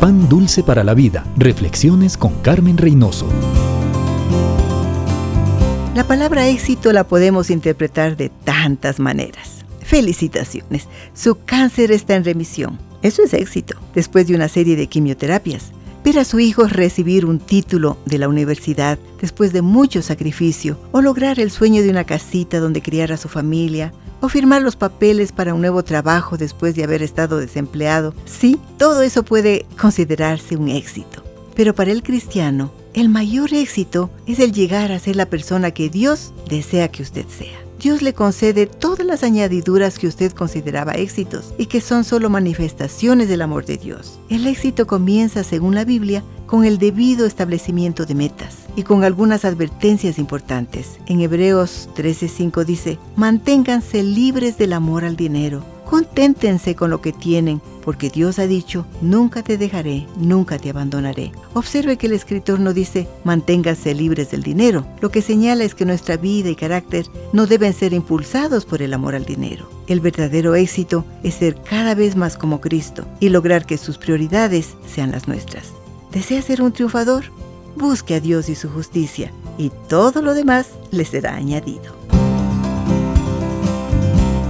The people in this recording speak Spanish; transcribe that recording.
Pan Dulce para la Vida. Reflexiones con Carmen Reynoso. La palabra éxito la podemos interpretar de tantas maneras. Felicitaciones, su cáncer está en remisión. Eso es éxito, después de una serie de quimioterapias. Ver a su hijo recibir un título de la universidad después de mucho sacrificio, o lograr el sueño de una casita donde criar a su familia, o firmar los papeles para un nuevo trabajo después de haber estado desempleado. Sí, todo eso puede considerarse un éxito. Pero para el cristiano, el mayor éxito es el llegar a ser la persona que Dios desea que usted sea. Dios le concede todas las añadiduras que usted consideraba éxitos y que son solo manifestaciones del amor de Dios. El éxito comienza, según la Biblia, con el debido establecimiento de metas y con algunas advertencias importantes. En Hebreos 13:5 dice, manténganse libres del amor al dinero Conténtense con lo que tienen, porque Dios ha dicho, nunca te dejaré, nunca te abandonaré. Observe que el escritor no dice, manténganse libres del dinero. Lo que señala es que nuestra vida y carácter no deben ser impulsados por el amor al dinero. El verdadero éxito es ser cada vez más como Cristo y lograr que sus prioridades sean las nuestras. ¿Desea ser un triunfador? Busque a Dios y su justicia, y todo lo demás le será añadido.